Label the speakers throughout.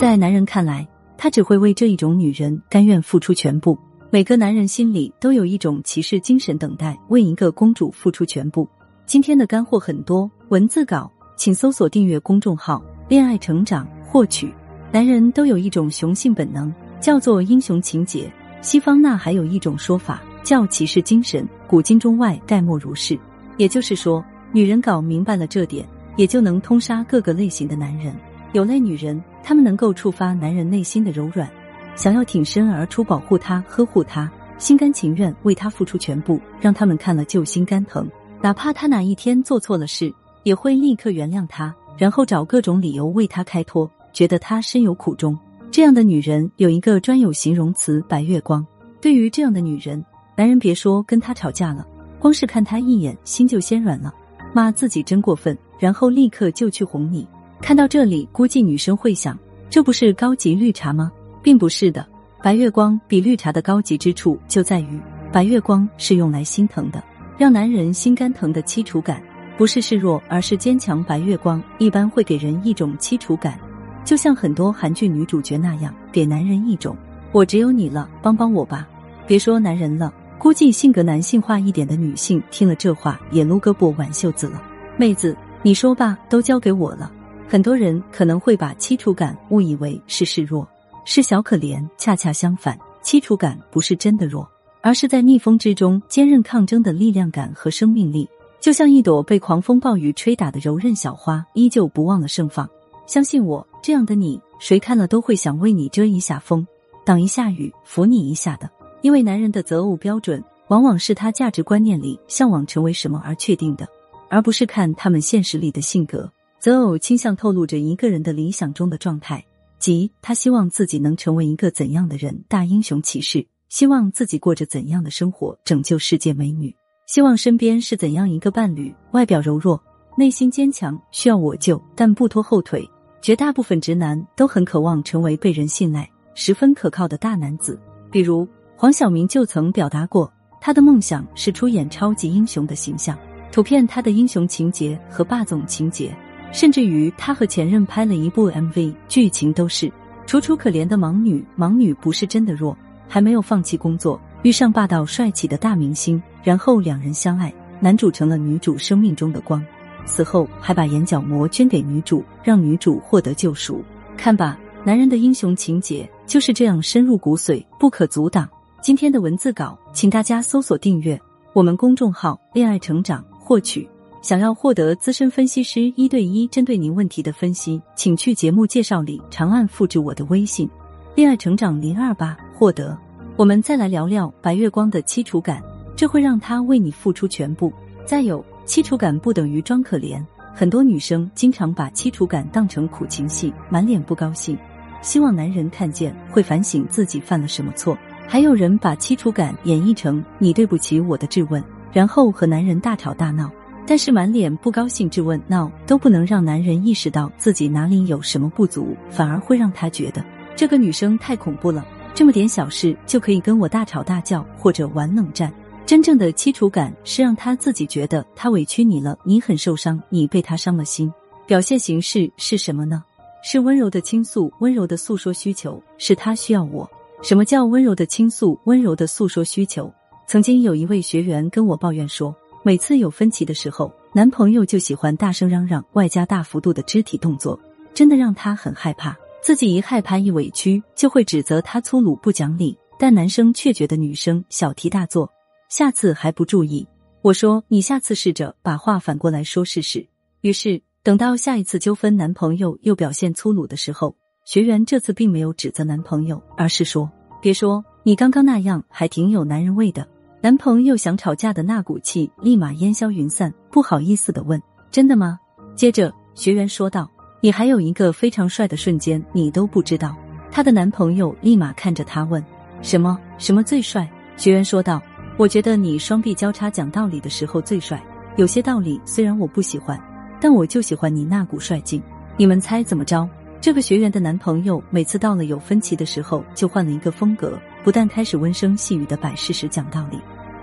Speaker 1: 在男人看来，他只会为这一种女人甘愿付出全部。每个男人心里都有一种骑士精神，等待为一个公主付出全部。今天的干货很多，文字稿请搜索订阅公众号“恋爱成长”获取。男人都有一种雄性本能，叫做英雄情节。西方那还有一种说法叫骑士精神，古今中外概莫如是。也就是说，女人搞明白了这点，也就能通杀各个类型的男人。有类女人，她们能够触发男人内心的柔软，想要挺身而出保护他、呵护他，心甘情愿为他付出全部，让他们看了就心肝疼。哪怕他哪一天做错了事，也会立刻原谅他，然后找各种理由为他开脱，觉得他深有苦衷。这样的女人有一个专有形容词“白月光”。对于这样的女人，男人别说跟她吵架了，光是看她一眼，心就先软了，骂自己真过分，然后立刻就去哄你。看到这里，估计女生会想，这不是高级绿茶吗？并不是的，白月光比绿茶的高级之处就在于，白月光是用来心疼的，让男人心肝疼的凄楚感，不是示弱，而是坚强。白月光一般会给人一种凄楚感，就像很多韩剧女主角那样，给男人一种我只有你了，帮帮我吧。别说男人了，估计性格男性化一点的女性听了这话也撸胳膊挽袖子了。妹子，你说吧，都交给我了。很多人可能会把凄楚感误以为是示弱，是小可怜。恰恰相反，凄楚感不是真的弱，而是在逆风之中坚韧抗争的力量感和生命力。就像一朵被狂风暴雨吹打的柔韧小花，依旧不忘了盛放。相信我，这样的你，谁看了都会想为你遮一下风，挡一下雨，扶你一下的。因为男人的择偶标准，往往是他价值观念里向往成为什么而确定的，而不是看他们现实里的性格。择偶倾向透露着一个人的理想中的状态，即他希望自己能成为一个怎样的人，大英雄骑士；希望自己过着怎样的生活，拯救世界美女；希望身边是怎样一个伴侣，外表柔弱，内心坚强，需要我救但不拖后腿。绝大部分直男都很渴望成为被人信赖、十分可靠的大男子。比如黄晓明就曾表达过，他的梦想是出演超级英雄的形象，图片他的英雄情节和霸总情节。甚至于他和前任拍了一部 MV，剧情都是楚楚可怜的盲女。盲女不是真的弱，还没有放弃工作，遇上霸道帅气的大明星，然后两人相爱，男主成了女主生命中的光，死后还把眼角膜捐给女主，让女主获得救赎。看吧，男人的英雄情节就是这样深入骨髓，不可阻挡。今天的文字稿，请大家搜索订阅我们公众号“恋爱成长”，获取。想要获得资深分析师一对一针对您问题的分析，请去节目介绍里长按复制我的微信“恋爱成长零二八”获得。我们再来聊聊白月光的凄楚感，这会让他为你付出全部。再有，凄楚感不等于装可怜，很多女生经常把凄楚感当成苦情戏，满脸不高兴，希望男人看见会反省自己犯了什么错。还有人把凄楚感演绎成你对不起我的质问，然后和男人大吵大闹。但是满脸不高兴质问闹都不能让男人意识到自己哪里有什么不足，反而会让他觉得这个女生太恐怖了，这么点小事就可以跟我大吵大叫或者玩冷战。真正的凄楚感是让他自己觉得他委屈你了，你很受伤，你被他伤了心。表现形式是什么呢？是温柔的倾诉，温柔的诉说需求，是他需要我。什么叫温柔的倾诉，温柔的诉说需求？曾经有一位学员跟我抱怨说。每次有分歧的时候，男朋友就喜欢大声嚷嚷，外加大幅度的肢体动作，真的让她很害怕。自己一害怕一委屈，就会指责他粗鲁不讲理，但男生却觉得女生小题大做，下次还不注意。我说你下次试着把话反过来说试试。于是等到下一次纠纷，男朋友又表现粗鲁的时候，学员这次并没有指责男朋友，而是说：“别说你刚刚那样，还挺有男人味的。”男朋友想吵架的那股气立马烟消云散，不好意思的问：“真的吗？”接着学员说道：“你还有一个非常帅的瞬间，你都不知道。”她的男朋友立马看着她问：“什么？什么最帅？”学员说道：“我觉得你双臂交叉讲道理的时候最帅。有些道理虽然我不喜欢，但我就喜欢你那股帅劲。你们猜怎么着？”这个学员的男朋友每次到了有分歧的时候，就换了一个风格，不但开始温声细语的摆事实讲道理，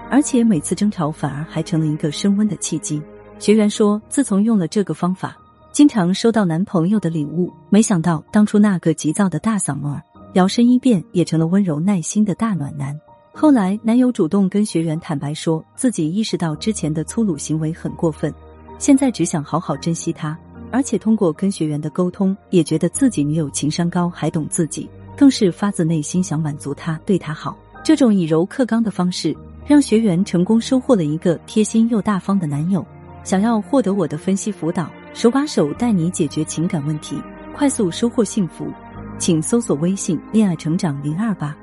Speaker 1: 而且每次争吵反而还成了一个升温的契机。学员说，自从用了这个方法，经常收到男朋友的礼物，没想到当初那个急躁的大嗓门，摇身一变也成了温柔耐心的大暖男。后来，男友主动跟学员坦白说，自己意识到之前的粗鲁行为很过分，现在只想好好珍惜他。而且通过跟学员的沟通，也觉得自己女友情商高，还懂自己，更是发自内心想满足他，对他好。这种以柔克刚的方式，让学员成功收获了一个贴心又大方的男友。想要获得我的分析辅导，手把手带你解决情感问题，快速收获幸福，请搜索微信“恋爱成长零二八”。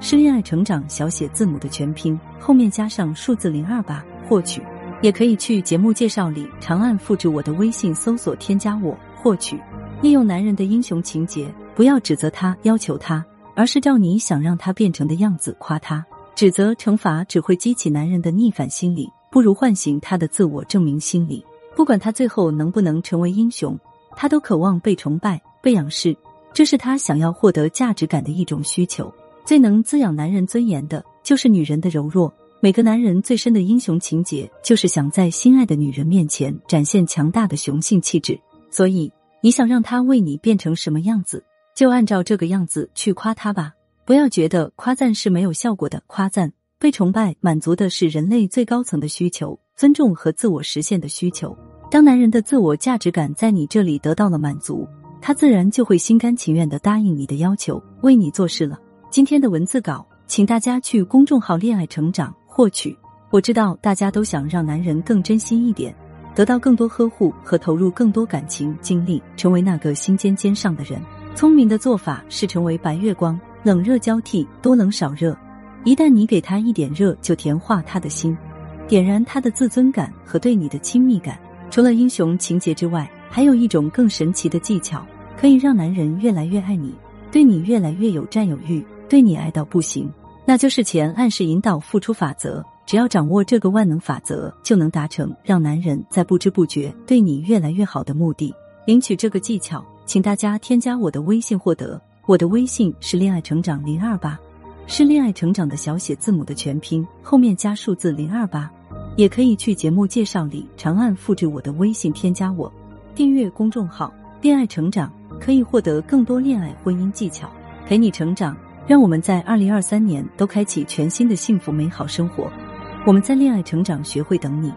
Speaker 1: 是恋爱成长小写字母的全拼，后面加上数字零二八获取，也可以去节目介绍里长按复制我的微信，搜索添加我获取。利用男人的英雄情节，不要指责他、要求他，而是照你想让他变成的样子夸他。指责、惩罚只会激起男人的逆反心理，不如唤醒他的自我证明心理。不管他最后能不能成为英雄，他都渴望被崇拜、被仰视，这是他想要获得价值感的一种需求。最能滋养男人尊严的，就是女人的柔弱。每个男人最深的英雄情节，就是想在心爱的女人面前展现强大的雄性气质。所以，你想让他为你变成什么样子，就按照这个样子去夸他吧。不要觉得夸赞是没有效果的，夸赞被崇拜，满足的是人类最高层的需求——尊重和自我实现的需求。当男人的自我价值感在你这里得到了满足，他自然就会心甘情愿的答应你的要求，为你做事了。今天的文字稿，请大家去公众号“恋爱成长”获取。我知道大家都想让男人更真心一点，得到更多呵护和投入更多感情精力，成为那个心尖尖上的人。聪明的做法是成为白月光，冷热交替，多冷少热。一旦你给他一点热，就甜化他的心，点燃他的自尊感和对你的亲密感。除了英雄情节之外，还有一种更神奇的技巧，可以让男人越来越爱你，对你越来越有占有欲。对你爱到不行，那就是前暗示引导付出法则。只要掌握这个万能法则，就能达成让男人在不知不觉对你越来越好的目的。领取这个技巧，请大家添加我的微信获得。我的微信是恋爱成长零二八，是恋爱成长的小写字母的全拼，后面加数字零二八。也可以去节目介绍里长按复制我的微信添加我，订阅公众号“恋爱成长”，可以获得更多恋爱婚姻技巧，陪你成长。让我们在二零二三年都开启全新的幸福美好生活。我们在恋爱成长学会等你。